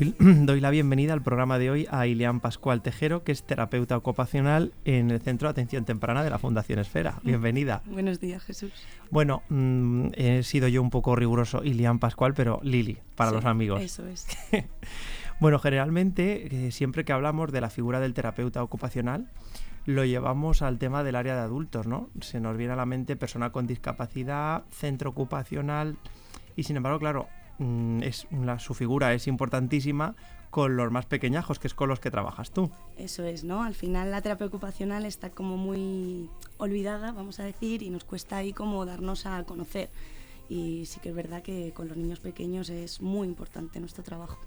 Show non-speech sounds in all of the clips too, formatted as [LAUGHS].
[CLEARS THROAT] Doy, la bienvenida al programa de hoy a Ileán Pascual Tejero, que es terapeuta ocupacional en el Centro de Atención Temprana de la Fundación Esfera. Mm. Bienvenida. Buenos días, Jesús. Bueno, mm, he sido yo un poco riguroso, Ileán Pascual, pero Lili, para los amigos. Eso es. [LAUGHS] bueno, generalmente, eh, siempre que hablamos de la figura del terapeuta ocupacional, lo llevamos al tema del área de adultos, ¿no? Se nos viene a la mente persona con discapacidad, centro ocupacional, y sin embargo, claro, Mm, es su figura es importantísima con los más pequeñajos, que es con los que trabajas tú. Eso es, ¿no? Al final la terapia ocupacional está como muy olvidada, vamos a decir, y nos cuesta ahí como darnos a conocer. Y sí que es verdad que con los niños pequeños es muy importante nuestro trabajo.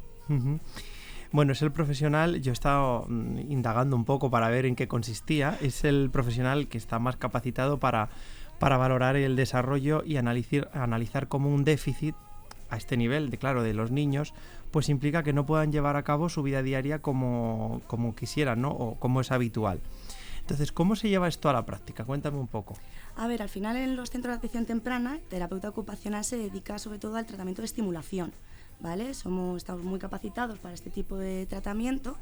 Bueno, es el profesional, yo he estado mm, indagando un poco para ver en qué consistía, es el profesional que está más capacitado para, para valorar el desarrollo y analizar, analizar como un déficit a este nivel, de claro, de los niños, pues implica que no puedan llevar a cabo su vida diaria como, como quisieran, ¿no? O como es habitual. Entonces, ¿cómo se lleva esto a la práctica? Cuéntame un poco. A ver, al final en los centros de atención temprana, terapeuta ocupacional se dedica sobre todo al tratamiento de estimulación, ¿vale? Somos, estamos muy capacitados para este tipo de tratamiento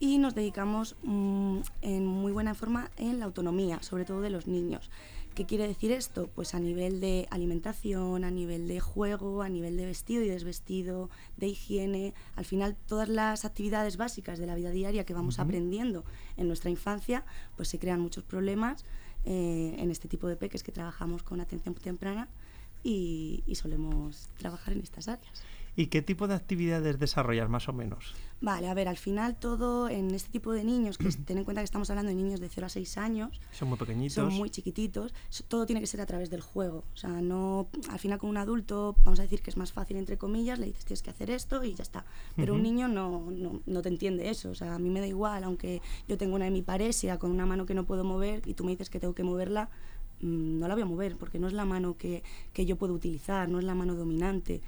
y nos dedicamos mm, en muy buena forma en la autonomía, sobre todo de los niños. ¿Qué quiere decir esto? Pues a nivel de alimentación, a nivel de juego, a nivel de vestido y desvestido, de higiene, al final todas las actividades básicas de la vida diaria que vamos aprendiendo en nuestra infancia, pues se crean muchos problemas eh, en este tipo de peques que trabajamos con atención temprana y solemos trabajar en estas áreas. ¿Y qué tipo de actividades desarrollas más o menos? Vale, a ver, al final todo en este tipo de niños, que [CLEARS THROAT] ten en cuenta que estamos hablando de niños de 0 a 6 años. Son muy pequeñitos. Son muy chiquititos. Todo tiene que ser a través del juego. O sea, no, al final con un adulto, vamos a decir que es más fácil, entre comillas, le dices tienes que hacer esto y ya está. Pero un niño no, no, no, te entiende eso. O sea, a mí me da igual, aunque yo tengo una hemiparesia con una mano que no puedo mover y tú me dices que tengo que moverla, no la voy a mover porque no es la mano que, yo puedo utilizar, no es la mano dominante.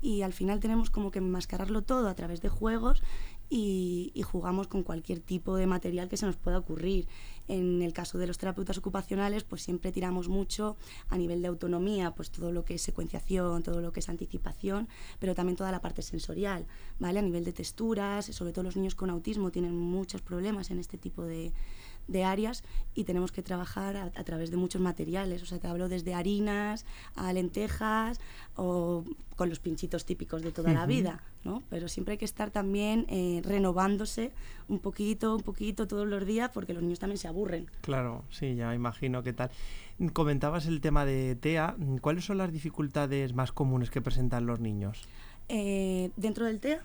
Y al final tenemos como que enmascararlo todo a través de juegos y, jugamos con cualquier tipo de material que se nos pueda ocurrir. En el caso de los terapeutas ocupacionales, pues siempre tiramos mucho a nivel de autonomía, pues todo lo que es secuenciación, todo lo que es anticipación, pero también toda la parte sensorial, ¿vale? A nivel de texturas, sobre todo los niños con autismo tienen muchos problemas en este tipo de, de áreas y tenemos que trabajar a, través de muchos materiales. O sea, te hablo desde harinas a lentejas o con los pinchitos típicos de toda la vida, ¿no? Pero siempre hay que estar también eh, renovándose un poquito, un poquito todos los días porque los niños también se aburren. Claro, sí, ya imagino qué tal. Comentabas el tema de TEA. ¿Cuáles son las dificultades más comunes que presentan los niños? Eh, dentro del TEA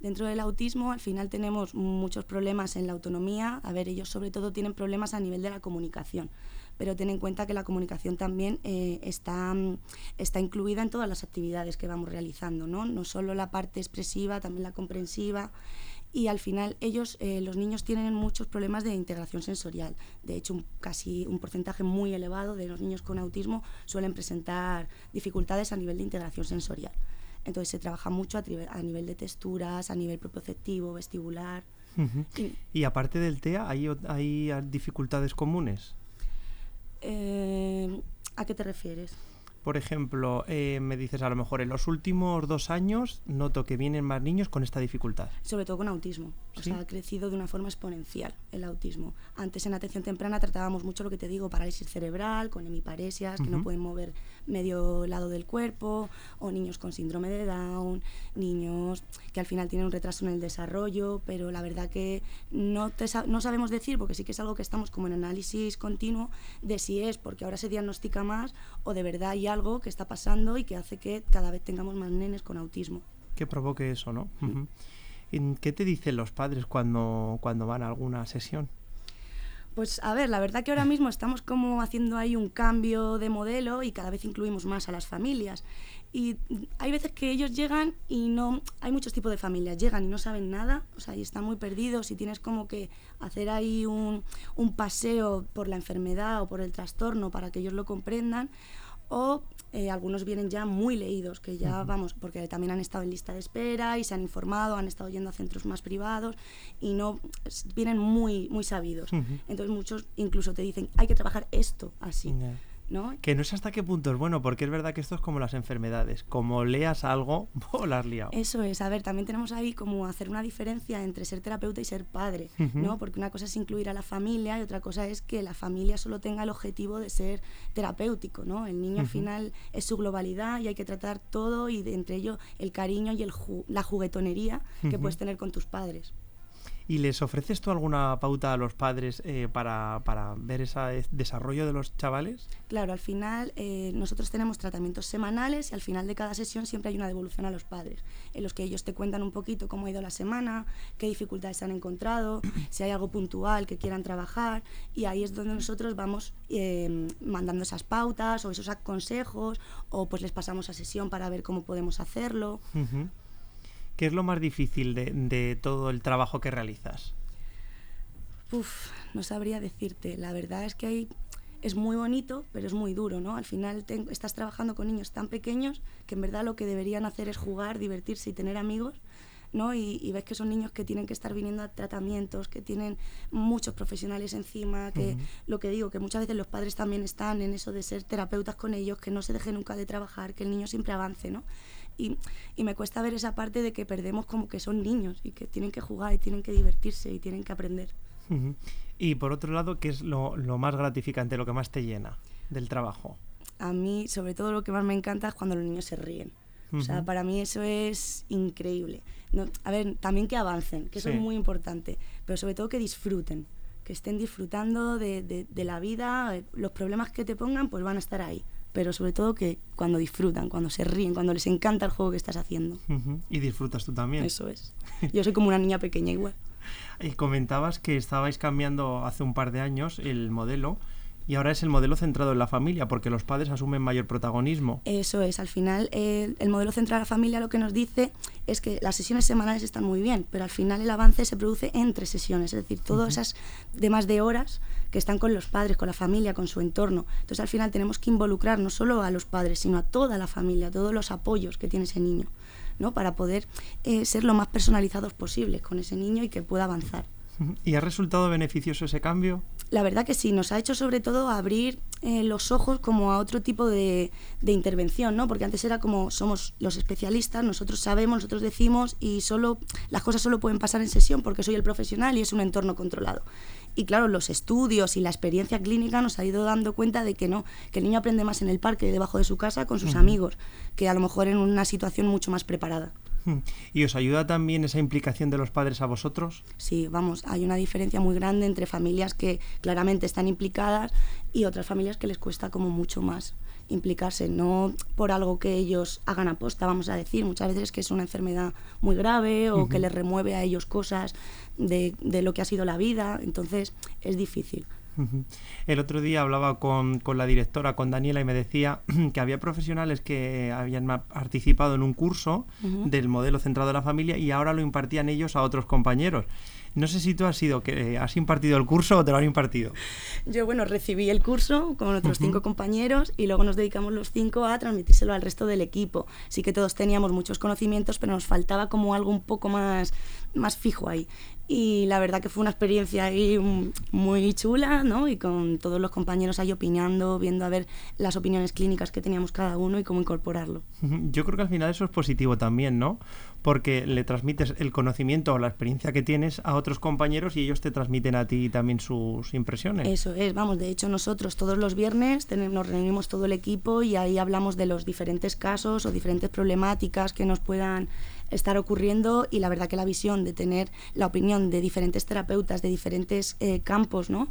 Dentro del autismo, al final tenemos muchos problemas en la autonomía. A ver, ellos sobre todo tienen problemas a nivel de la comunicación pero ten en cuenta que la comunicación también eh, está, está incluida en todas las actividades que vamos realizando, ¿no? No solo la parte expresiva, también la comprensiva. Y al final ellos, eh, los niños tienen muchos problemas de integración sensorial. De hecho, casi un porcentaje muy elevado de los niños con autismo suelen presentar dificultades a nivel de integración sensorial. Entonces se trabaja mucho a, nivel de texturas, a nivel propioceptivo, vestibular. y, aparte del TEA, ¿hay, hay dificultades comunes? Eh, ¿A qué te refieres? Por ejemplo, eh, me dices a lo mejor en los últimos dos años noto que vienen más niños con esta dificultad. Sobre todo con autismo. O sea, ha crecido de una forma exponencial el autismo. Antes en atención temprana tratábamos mucho lo que te digo, parálisis cerebral, con hemiparesias, que no pueden mover medio lado del cuerpo, o niños con síndrome de Down, niños que al final tienen un retraso en el desarrollo, pero la verdad que no, no sabemos decir, porque sí que es algo que estamos como en análisis continuo, de si es porque ahora se diagnostica más o de verdad hay algo que está pasando y que hace que cada vez tengamos más nenes con autismo. Que provoque eso, ¿no? ¿Qué te dicen los padres cuando, cuando van a alguna sesión? Pues a ver, la verdad que ahora mismo estamos como haciendo ahí un cambio de modelo y cada vez incluimos más a las familias. Y hay veces que ellos llegan y no, hay muchos tipos de familias, llegan y no saben nada, o sea, y están muy perdidos y tienes como que hacer ahí un, un paseo por la enfermedad o por el trastorno para que ellos lo comprendan o eh, algunos vienen ya muy leídos, que ya vamos, porque también han estado en lista de espera y se han informado, han estado yendo a centros más privados y no vienen muy, muy sabidos. Entonces muchos incluso te dicen, hay que trabajar esto así. Que no sé hasta qué punto es bueno, porque es verdad que esto es como las enfermedades. Como leas algo, o [LAUGHS] la has liado. Eso es, a ver, también tenemos ahí como hacer una diferencia entre ser terapeuta y ser padre, ¿no? Porque una cosa es incluir a la familia y otra cosa es que la familia solo tenga el objetivo de ser terapéutico, ¿no? El niño al final es su globalidad y hay que tratar todo y entre ello el cariño y el la juguetonería que puedes tener con tus padres. ¿Y les ofreces tú alguna pauta a los padres eh, para, para, ver ese desarrollo de los chavales? Claro, al final eh, nosotros tenemos tratamientos semanales y al final de cada sesión siempre hay una devolución a los padres, en los que ellos te cuentan un poquito cómo ha ido la semana, qué dificultades han encontrado, [COUGHS] si hay algo puntual que quieran trabajar y ahí es donde nosotros vamos eh, mandando esas pautas o esos consejos o pues les pasamos a sesión para ver cómo podemos hacerlo. ¿Qué es lo más difícil de, todo el trabajo que realizas? Uf, no sabría decirte. La verdad es que hay, es muy bonito, pero es muy duro, ¿no? Al final estás trabajando con niños tan pequeños que en verdad lo que deberían hacer es jugar, divertirse y tener amigos, ¿no? Y, ves que son niños que tienen que estar viniendo a tratamientos, que tienen muchos profesionales encima, que lo que digo, que muchas veces los padres también están en eso de ser terapeutas con ellos, que no se deje nunca de trabajar, que el niño siempre avance, ¿no? Y, me cuesta ver esa parte de que perdemos como que son niños y que tienen que jugar y tienen que divertirse y tienen que aprender. Y por otro lado, ¿qué es lo, más gratificante, lo que más te llena del trabajo? A mí, sobre todo, lo que más me encanta es cuando los niños se ríen. O sea, para mí eso es increíble. a ver, también que avancen, que eso es muy importante, pero sobre todo que disfruten, que estén disfrutando de, de la vida, los problemas que te pongan, pues van a estar ahí pero sobre todo que cuando disfrutan, cuando se ríen, cuando les encanta el juego que estás haciendo. Y disfrutas tú también. Eso es. [LAUGHS] Yo soy como una niña pequeña igual. Y comentabas que estabais cambiando hace un par de años el modelo y ahora es el modelo centrado en la familia, porque los padres asumen mayor protagonismo. Eso es, al final el, modelo centrado en la familia lo que nos dice es que las sesiones semanales están muy bien, pero al final el avance se produce entre sesiones, es decir, todas esas demás de horas que están con los padres, con la familia, con su entorno. Entonces al final tenemos que involucrar no solo a los padres, sino a toda la familia, todos los apoyos que tiene ese niño, ¿no? para poder eh, ser lo más personalizados posible con ese niño y que pueda avanzar. ¿Y ha resultado beneficioso ese cambio? La verdad que sí, nos ha hecho sobre todo abrir eh, los ojos como a otro tipo de, de, intervención, ¿no? Porque antes era como somos los especialistas, nosotros sabemos, nosotros decimos y solo las cosas solo pueden pasar en sesión porque soy el profesional y es un entorno controlado. Y claro, los estudios y la experiencia clínica nos ha ido dando cuenta de que no, que el niño aprende más en el parque, debajo de su casa, con sus amigos, que a lo mejor en una situación mucho más preparada. [LAUGHS] ¿Y os ayuda también esa implicación de los padres a vosotros? Sí, vamos, hay una diferencia muy grande entre familias que claramente están implicadas y otras familias que les cuesta como mucho más implicarse, no por algo que ellos hagan aposta, vamos a decir, muchas veces que es una enfermedad muy grave o que les remueve a ellos cosas de, de lo que ha sido la vida, entonces es difícil. El otro día hablaba con, la directora, con Daniela, y me decía [CLEARS THROAT] que había profesionales que habían participado en un curso del modelo centrado en la familia y ahora lo impartían ellos a otros compañeros. No sé si tú has sido que has impartido el curso o te lo han impartido. Yo, bueno, recibí el curso con otros cinco compañeros y luego nos dedicamos los cinco a transmitírselo al resto del equipo. Sí que todos teníamos muchos conocimientos, pero nos faltaba como algo un poco más, más fijo ahí. Y la verdad que fue una experiencia ahí muy chula, ¿no? Y con todos los compañeros ahí opinando, viendo a ver las opiniones clínicas que teníamos cada uno y cómo incorporarlo. Yo creo que al final eso es positivo también, ¿no? Porque le transmites el conocimiento o la experiencia que tienes a otros compañeros y ellos te transmiten a ti también sus impresiones. Eso es, vamos, de hecho nosotros todos los viernes nos reunimos todo el equipo y ahí hablamos de los diferentes casos o diferentes problemáticas que nos puedan estar ocurriendo y la verdad que la visión de tener la opinión de diferentes terapeutas de diferentes eh, campos ¿no?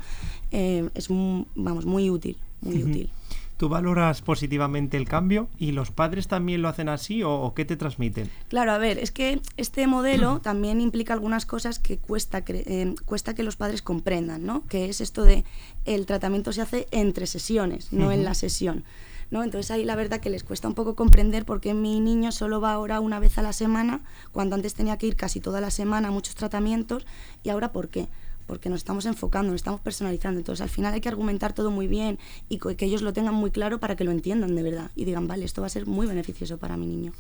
Eh, es vamos, muy útil, muy útil. ¿Tú valoras positivamente el cambio y los padres también lo hacen así o, qué te transmiten? Claro, a ver, es que este modelo también implica algunas cosas que cuesta, eh, cuesta que los padres comprendan, ¿no? Que es esto de el tratamiento se hace entre sesiones, no en la sesión. ¿No? Entonces ahí la verdad que les cuesta un poco comprender por qué mi niño solo va ahora una vez a la semana, cuando antes tenía que ir casi toda la semana a muchos tratamientos, y ahora por qué porque nos estamos enfocando, nos estamos personalizando. Entonces, al final hay que argumentar todo muy bien y que ellos lo tengan muy claro para que lo entiendan de verdad y digan, vale, esto va a ser muy beneficioso para mi niño.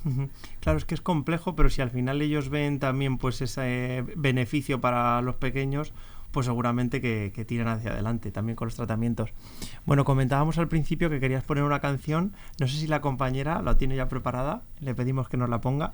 Claro, es que es complejo, pero si al final ellos ven también pues ese beneficio para los pequeños, pues seguramente que, que tiran hacia adelante también con los tratamientos. Bueno, comentábamos al principio que querías poner una canción, no sé si la compañera la tiene ya preparada, le pedimos que nos la ponga.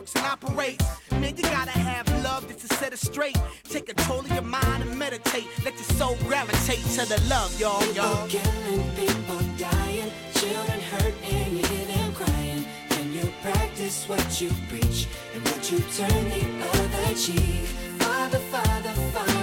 works and operates. Man, you gotta have love just to set it straight. Take control of your mind and meditate. Let your soul gravitate to the love, y'all, y'all. People killing, people dying, children hurt, and you hear them crying. Can you practice what you preach and would you turn the other cheek? Father, Father, Father,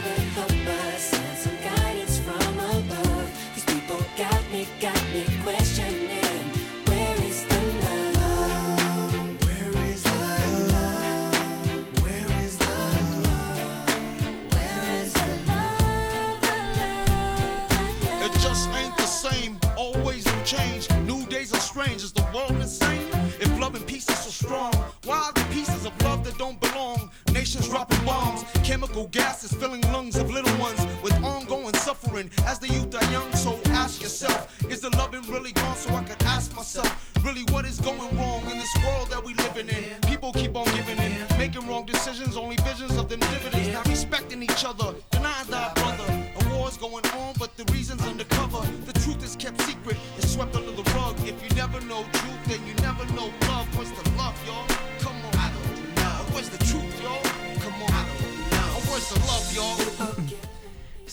As the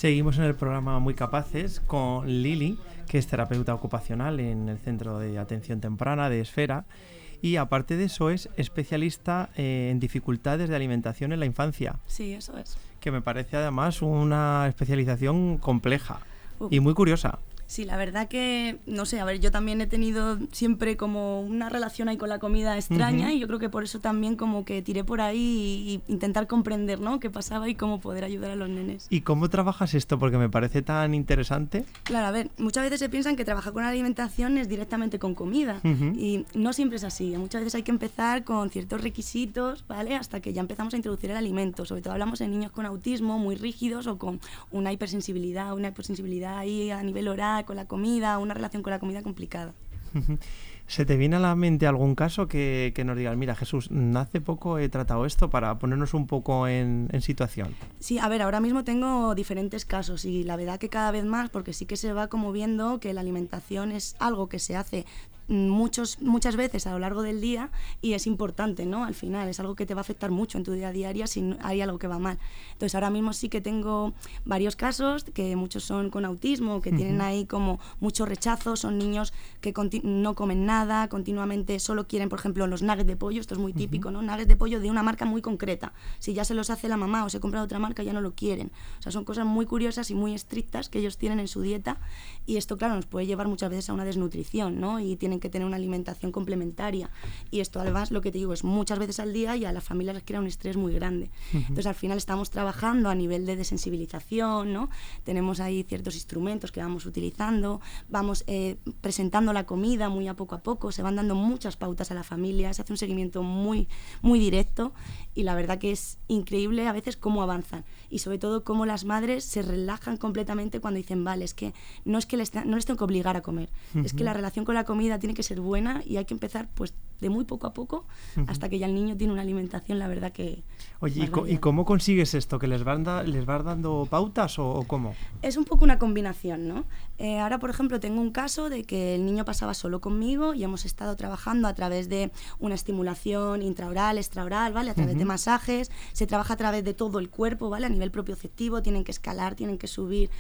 Seguimos en el programa Muy Capaces con Lili, que es terapeuta ocupacional en el Centro de Atención Temprana de Esfera. Y aparte de eso, es especialista eh, en dificultades de alimentación en la infancia. Sí, eso es. Que me parece además una especialización compleja y muy curiosa. Sí, la verdad que, no sé, a ver, yo también he tenido siempre como una relación ahí con la comida extraña y yo creo que por eso también como que tiré por ahí y, intentar comprender, ¿no? Qué pasaba y cómo poder ayudar a los nenes. ¿Y cómo trabajas esto? Porque me parece tan interesante. Claro, a ver, muchas veces se piensan que trabajar con alimentación es directamente con comida y no siempre es así. Muchas veces hay que empezar con ciertos requisitos, ¿vale? Hasta que ya empezamos a introducir el alimento. Sobre todo hablamos en niños con autismo muy rígidos o con una hipersensibilidad, una hipersensibilidad ahí a nivel oral con la comida, una relación con la comida complicada. ¿Se te viene a la mente algún caso que, nos digas, mira Jesús, hace poco he tratado esto para ponernos un poco en, en, situación? Sí, a ver, ahora mismo tengo diferentes casos y la verdad que cada vez más, porque sí que se va como viendo que la alimentación es algo que se hace muchos, muchas veces a lo largo del día y es importante, ¿no? Al final es algo que te va a afectar mucho en tu día a día si hay algo que va mal. Entonces ahora mismo sí que tengo varios casos, que muchos son con autismo, que tienen ahí como mucho rechazo, son niños que no comen nada, continuamente solo quieren, por ejemplo, los nuggets de pollo, esto es muy típico, ¿no? Nuggets de pollo de una marca muy concreta. Si ya se los hace la mamá o se compra otra marca, ya no lo quieren. O sea, son cosas muy curiosas y muy estrictas que ellos tienen en su dieta y esto, claro, nos puede llevar muchas veces a una desnutrición, ¿no? Y tienen tienen que tener una alimentación complementaria. Y esto además, lo que te digo, es muchas veces al día y a las familias les crea un estrés muy grande. Entonces al final estamos trabajando a nivel de desensibilización, ¿no? Tenemos ahí ciertos instrumentos que vamos utilizando, vamos eh, presentando la comida muy a poco a poco, se van dando muchas pautas a la familia, se hace un seguimiento muy, muy directo y la verdad que es increíble a veces cómo avanzan y sobre todo cómo las madres se relajan completamente cuando dicen, vale, es que no es que les, no les tengo que obligar a comer, es que la relación con la comida tiene que ser buena y hay que empezar pues de muy poco a poco hasta que ya el niño tiene una alimentación, la verdad que... Oye, ¿y, cómo consigues esto? ¿Que les, van les vas dando pautas o, cómo? Es un poco una combinación, ¿no? Eh, ahora, por ejemplo, tengo un caso de que el niño pasaba solo conmigo y hemos estado trabajando a través de una estimulación intraoral, extraoral, ¿vale? A través de masajes, se trabaja a través de todo el cuerpo, ¿vale? A nivel propioceptivo, tienen que escalar, tienen que subir.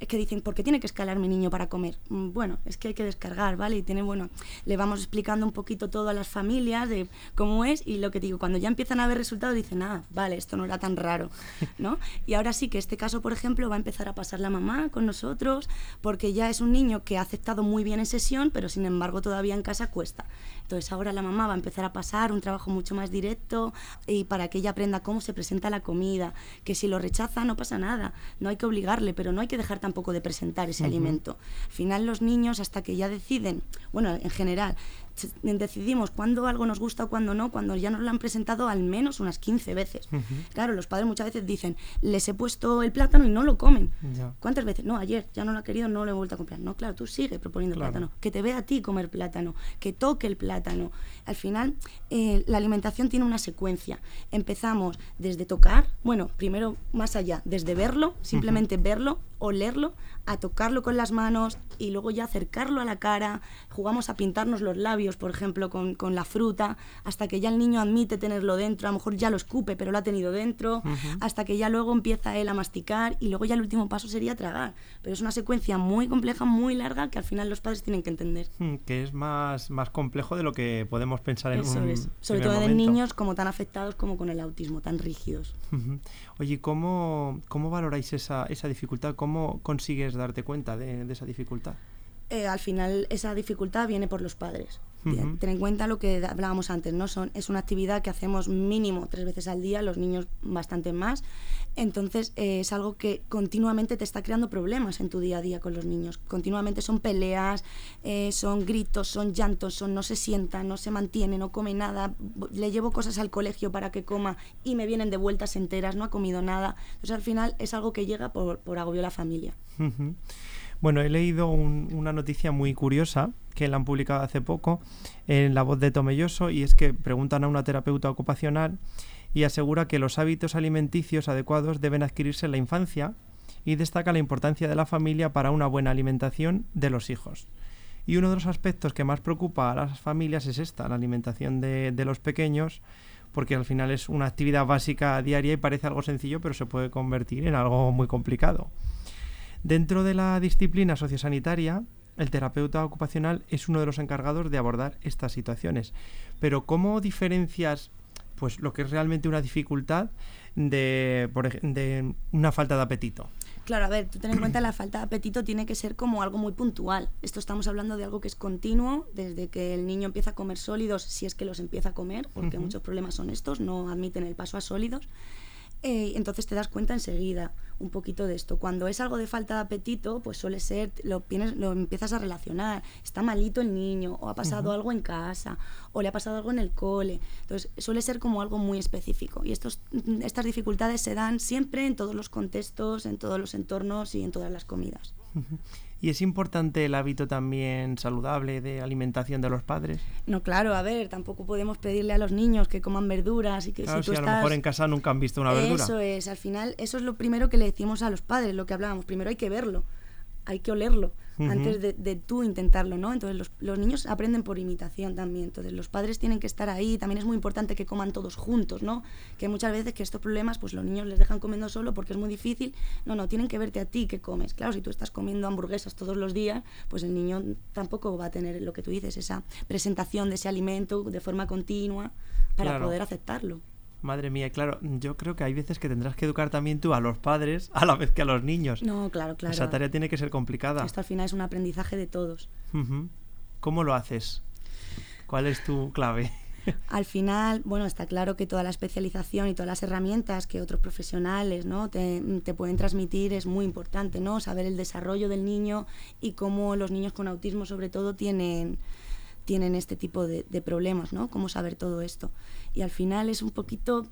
Es que dicen, ¿por qué tiene que escalar mi niño para comer? Mm, bueno, es que hay que descargar, ¿vale? Y tiene, bueno, le vamos explicando un poquito todo a las familias de cómo es y lo que digo, cuando ya empiezan a ver resultados dicen, ah, vale, esto no era tan raro, [LAUGHS] ¿no? Y ahora sí que este caso, por ejemplo, va a empezar a pasar la mamá con nosotros porque ya es un niño que ha aceptado muy bien en sesión, pero sin embargo todavía en casa cuesta. Entonces ahora la mamá va a empezar a pasar un trabajo mucho más directo y para que ella aprenda cómo se presenta la comida, que si lo rechaza no pasa nada, no hay que obligarle, pero no hay que dejar tampoco de presentar ese alimento. Al final los niños hasta que ya deciden, bueno, en general, decidimos cuándo algo nos gusta o cuándo no, cuando ya nos lo han presentado al menos unas 15 veces. Claro, los padres muchas veces dicen, les he puesto el plátano y no lo comen. ¿Cuántas veces? No, ayer ya no lo ha querido, no lo he vuelto a comprar. No, claro, tú sigue proponiendo el plátano. Que te vea a ti comer plátano, que toque el plátano. Al final, eh, la alimentación tiene una secuencia. Empezamos desde tocar, bueno, primero más allá, desde verlo, simplemente verlo, olerlo, a tocarlo con las manos y luego ya acercarlo a la cara, jugamos a pintarnos los labios, por ejemplo, con, con la fruta, hasta que ya el niño admite tenerlo dentro, a lo mejor ya lo escupe, pero lo ha tenido dentro, hasta que ya luego empieza él a masticar y luego ya el último paso sería tragar. Pero es una secuencia muy compleja, muy larga, que al final los padres tienen que entender. Hmm, que es más, más complejo de lo que podemos pensar en Eso es. Sobre todo en niños como tan afectados como con el autismo, tan rígidos. Oye, ¿cómo, ¿cómo valoráis esa, esa dificultad? ¿Cómo consigues darte cuenta de, esa dificultad? Eh, al final esa dificultad viene por los padres. Ten en cuenta lo que hablábamos antes, ¿no? Son, es una actividad que hacemos mínimo tres veces al día, los niños bastante más. Entonces eh, es algo que continuamente te está creando problemas en tu día a día con los niños. Continuamente son peleas, eh, son gritos, son llantos, son no se sientan, no se mantiene, no come nada. Le llevo cosas al colegio para que coma y me vienen de vueltas enteras, no ha comido nada. Entonces al final es algo que llega por, por agobio a la familia. Bueno, he leído una noticia muy curiosa que la han publicado hace poco en La Voz de Tomelloso y es que preguntan a una terapeuta ocupacional y asegura que los hábitos alimenticios adecuados deben adquirirse en la infancia y destaca la importancia de la familia para una buena alimentación de los hijos. Y uno de los aspectos que más preocupa a las familias es esta, la alimentación de, de los pequeños, porque al final es una actividad básica diaria y parece algo sencillo, pero se puede convertir en algo muy complicado. Dentro de la disciplina sociosanitaria, el terapeuta ocupacional es uno de los encargados de abordar estas situaciones. Pero ¿cómo diferencias pues lo que es realmente una dificultad de, de una falta de apetito? Claro, a ver, tú ten en cuenta la falta de apetito tiene que ser como algo muy puntual. Esto estamos hablando de algo que es continuo, desde que el niño empieza a comer sólidos, si es que los empieza a comer, porque muchos problemas son estos, no admiten el paso a sólidos. Eh, entonces te das cuenta enseguida un poquito de esto. Cuando es algo de falta de apetito, pues suele ser, lo, lo empiezas a relacionar, está malito el niño, o ha pasado algo en casa, o le ha pasado algo en el cole. Entonces suele ser como algo muy específico. Y estos, estas dificultades se dan siempre en todos los contextos, en todos los entornos y en todas las comidas. ¿Y es importante el hábito también saludable de alimentación de los padres? No, claro, a ver, tampoco podemos pedirle a los niños que coman verduras y que si tú a lo mejor en casa nunca han visto una verdura. Eso es, al final, eso es lo primero que le decimos a los padres, lo que hablábamos. Primero hay que verlo, hay que olerlo antes de, tú intentarlo, ¿no? Entonces los, los, niños aprenden por imitación también, entonces los padres tienen que estar ahí, también es muy importante que coman todos juntos, ¿no? Que muchas veces que estos problemas, pues los niños les dejan comiendo solo porque es muy difícil, no, no, tienen que verte a ti que comes, claro, si tú estás comiendo hamburguesas todos los días, pues el niño tampoco va a tener lo que tú dices, esa presentación de ese alimento de forma continua para poder aceptarlo. Madre mía, claro, yo creo que hay veces que tendrás que educar también tú a los padres a la vez que a los niños. No, claro, claro. Esa tarea tiene que ser complicada. Esto al final es un aprendizaje de todos. ¿Cómo lo haces? ¿Cuál es tu clave? [LAUGHS] Al final, bueno, está claro que toda la especialización y todas las herramientas que otros profesionales ¿no? te, pueden transmitir es muy importante, ¿no? Saber el desarrollo del niño y cómo los niños con autismo sobre todo tienen, tienen este tipo de, de problemas, ¿no? Cómo saber todo esto. Y al final es un poquito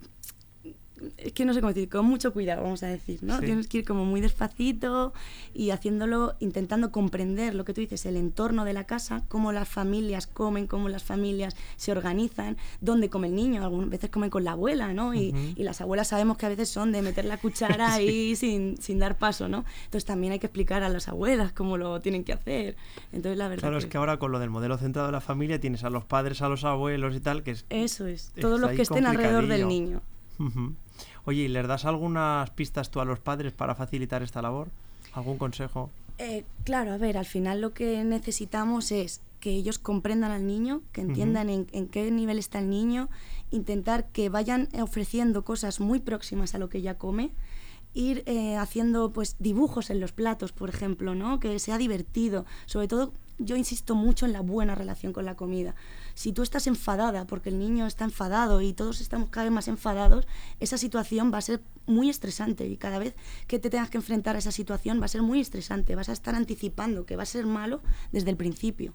es que no sé cómo decir, con mucho cuidado, vamos a decir, ¿no? Tienes que ir como muy despacito y haciéndolo, intentando comprender lo que tú dices, el entorno de la casa, cómo las familias comen, cómo las familias se organizan, dónde come el niño, algunas veces comen con la abuela, ¿no? Y, y las abuelas sabemos que a veces son de meter la cuchara [LAUGHS] ahí sin, sin, dar paso, ¿no? Entonces también hay que explicar a las abuelas cómo lo tienen que hacer. Entonces la verdad Claro, es que ahora con lo del modelo centrado de la familia tienes a los padres, a los abuelos y tal, que es... Eso es, todos los que estén alrededor del niño. Oye, ¿y les das algunas pistas tú a los padres para facilitar esta labor? ¿Algún consejo? Eh, claro, a ver, al final lo que necesitamos es que ellos comprendan al niño, que entiendan en, qué nivel está el niño, intentar que vayan ofreciendo cosas muy próximas a lo que ya come, ir eh, haciendo pues dibujos en los platos, por ejemplo, ¿no? Que sea divertido, sobre todo yo insisto mucho en la buena relación con la comida. Si tú estás enfadada porque el niño está enfadado y todos estamos cada vez más enfadados, esa situación va a ser muy estresante y cada vez que te tengas que enfrentar a esa situación va a ser muy estresante, vas a estar anticipando que va a ser malo desde el principio.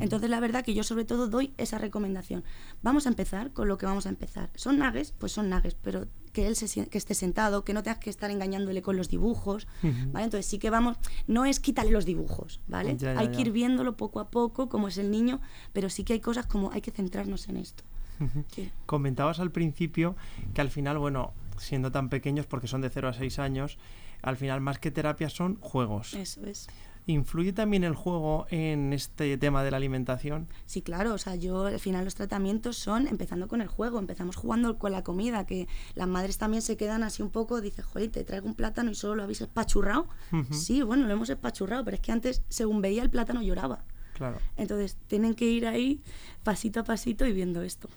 Entonces, la verdad que yo sobre todo doy esa recomendación. Vamos a empezar con lo que vamos a empezar. ¿Son nagues? Pues son nagues, pero que él se, que esté sentado, que no tengas que estar engañándole con los dibujos, ¿vale? Entonces sí que vamos, no es quitarle los dibujos, ¿vale? hay que ir viéndolo poco a poco, como es el niño, pero sí que hay cosas como hay que centrarnos en esto. Comentabas al principio que al final, bueno, siendo tan pequeños, porque son de 0 a 6 años, al final más que terapias son juegos. Eso es. ¿Influye también el juego en este tema de la alimentación? Sí, claro. O sea, yo al final los tratamientos son empezando con el juego. Empezamos jugando con la comida, que las madres también se quedan así un poco, dice, joder, te traigo un plátano y solo lo habéis espachurrado. Sí, bueno, lo hemos espachurrado, pero es que antes, según veía el plátano, lloraba. Claro. Entonces, tienen que ir ahí pasito a pasito y viendo esto.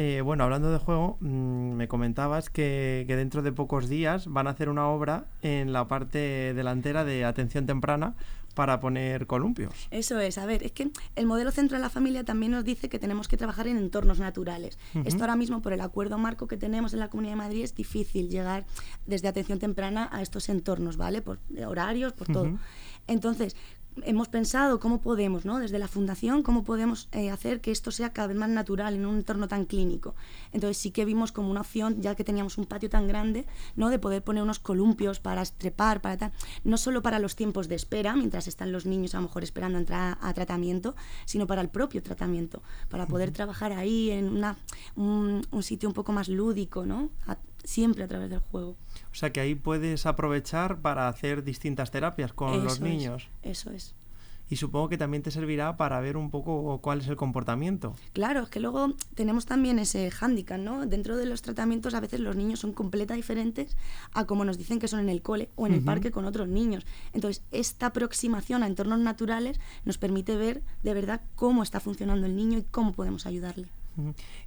Eh, bueno, hablando de juego, mm, me comentabas que, dentro de pocos días van a hacer una obra en la parte delantera de atención temprana para poner columpios. Eso es, a ver, es que el modelo centro de la familia también nos dice que tenemos que trabajar en entornos naturales. Esto ahora mismo, por el acuerdo marco que tenemos en la Comunidad de Madrid, es difícil llegar desde atención temprana a estos entornos, ¿vale? Por horarios, por todo. Entonces, hemos pensado cómo podemos, ¿no? desde la fundación, cómo podemos eh, hacer que esto sea cada vez más natural en un entorno tan clínico. Entonces sí que vimos como una opción, ya que teníamos un patio tan grande, ¿no? de poder poner unos columpios para estrepar, para tal, no solo para los tiempos de espera, mientras están los niños a lo mejor esperando entrar a, tratamiento, sino para el propio tratamiento, para poder trabajar ahí en una, un, sitio un poco más lúdico, ¿no? Siempre a través del juego. O sea que ahí puedes aprovechar para hacer distintas terapias con los niños. eso es. Y supongo que también te servirá para ver un poco cuál es el comportamiento. Claro, es que luego tenemos también ese hándicap, ¿no? Dentro de los tratamientos a veces los niños son completamente diferentes a como nos dicen que son en el cole o en el parque con otros niños. Entonces, esta aproximación a entornos naturales nos permite ver de verdad cómo está funcionando el niño y cómo podemos ayudarle.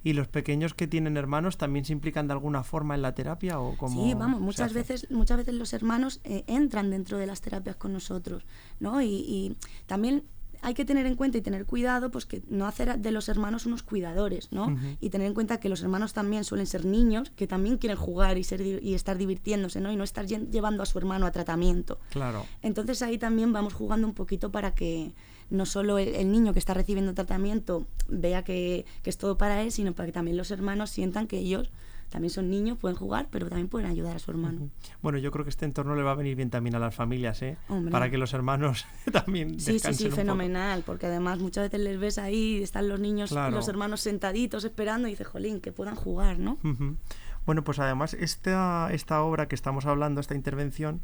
¿Y los pequeños que tienen hermanos también se implican de alguna forma en la terapia o cómo Sí, vamos, muchas veces, muchas veces los hermanos eh, entran dentro de las terapias con nosotros, ¿no? Y, también hay que tener en cuenta y tener cuidado, pues que no hacer de los hermanos unos cuidadores, ¿no? Y tener en cuenta que los hermanos también suelen ser niños que también quieren jugar y, ser, y estar divirtiéndose, ¿no? Y no estar llevando a su hermano a tratamiento. Claro. Entonces ahí también vamos jugando un poquito para que no solo el, niño que está recibiendo tratamiento vea que, es todo para él, sino para que también los hermanos sientan que ellos también son niños, pueden jugar, pero también pueden ayudar a su hermano. Bueno, yo creo que este entorno le va a venir bien también a las familias, ¿eh? Para que los hermanos [LAUGHS] también Sí, sí, sí, fenomenal, porque además muchas veces les ves ahí, están los niños, los hermanos sentaditos esperando y dice, jolín, que puedan jugar, ¿no? Bueno, pues además esta, esta obra que estamos hablando, esta intervención,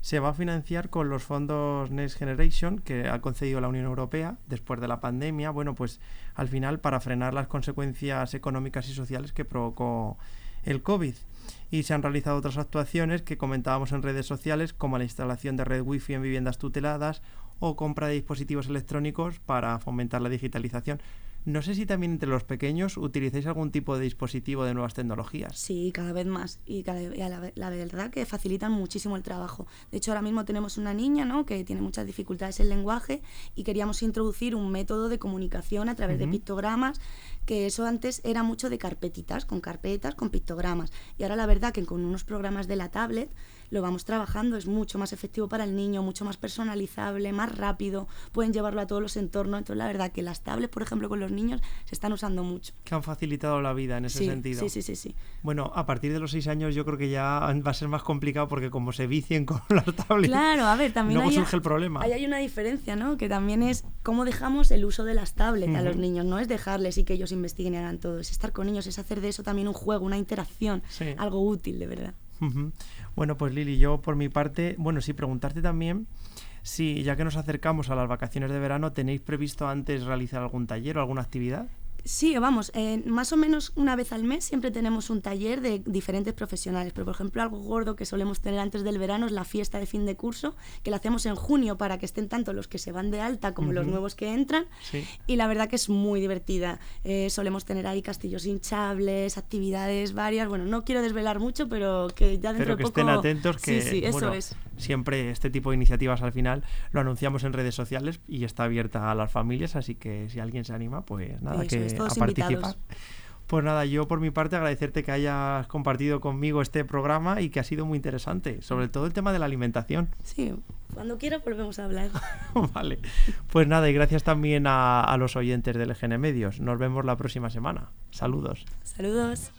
se va a financiar con los fondos Next Generation que ha concedido la Unión Europea después de la pandemia, bueno, pues al final para frenar las consecuencias económicas y sociales que provocó el COVID. Y se han realizado otras actuaciones que comentábamos en redes sociales, como la instalación de red wifi en viviendas tuteladas o compra de dispositivos electrónicos para fomentar la digitalización. No sé si también entre los pequeños utilizáis algún tipo de dispositivo de nuevas tecnologías. Sí, cada vez más. Y, cada, la, la, verdad que facilitan muchísimo el trabajo. De hecho, ahora mismo tenemos una niña ¿no? que tiene muchas dificultades en lenguaje y queríamos introducir un método de comunicación a través de pictogramas, que eso antes era mucho de carpetitas, con carpetas, con pictogramas. Y ahora la verdad que con unos programas de la tablet lo vamos trabajando, es mucho más efectivo para el niño, mucho más personalizable, más rápido, pueden llevarlo a todos los entornos. Entonces, la verdad que las tablets, por ejemplo, con los niños se están usando mucho. Que han facilitado la vida en ese sentido. Sí, sí, sí, sí. Bueno, a partir de los seis años yo creo que ya va a ser más complicado porque como se vicien [LAUGHS] con las tablets, claro, a ver, también luego surge el problema. Ahí hay una diferencia, ¿no? Que también es cómo dejamos el uso de las tablets a los niños. No es dejarles y que ellos investiguen y hagan todo, es estar con ellos, es hacer de eso también un juego, una interacción, algo útil, de verdad. Bueno, pues Lili, yo por mi parte, bueno, sí, preguntarte también si ya que nos acercamos a las vacaciones de verano, ¿tenéis previsto antes realizar algún taller o alguna actividad? Sí, vamos, eh, más o menos una vez al mes siempre tenemos un taller de diferentes profesionales, pero por ejemplo algo gordo que solemos tener antes del verano es la fiesta de fin de curso, que la hacemos en junio para que estén tanto los que se van de alta como los nuevos que entran, y la verdad que es muy divertida. Eh, solemos tener ahí castillos hinchables, actividades varias, bueno, no quiero desvelar mucho, pero que ya dentro pero que de poco... estén atentos que sí, sí, eso es. siempre este tipo de iniciativas al final lo anunciamos en redes sociales y está abierta a las familias, así que si alguien se anima, pues nada, que a participar. Pues nada, yo por mi parte agradecerte que hayas compartido conmigo este programa y que ha sido muy interesante, sobre todo el tema de la alimentación. Sí, cuando quiera volvemos a hablar. [LAUGHS] vale, pues nada, y gracias también a, a los oyentes del EGN Medios. Nos vemos la próxima semana. Saludos. Saludos.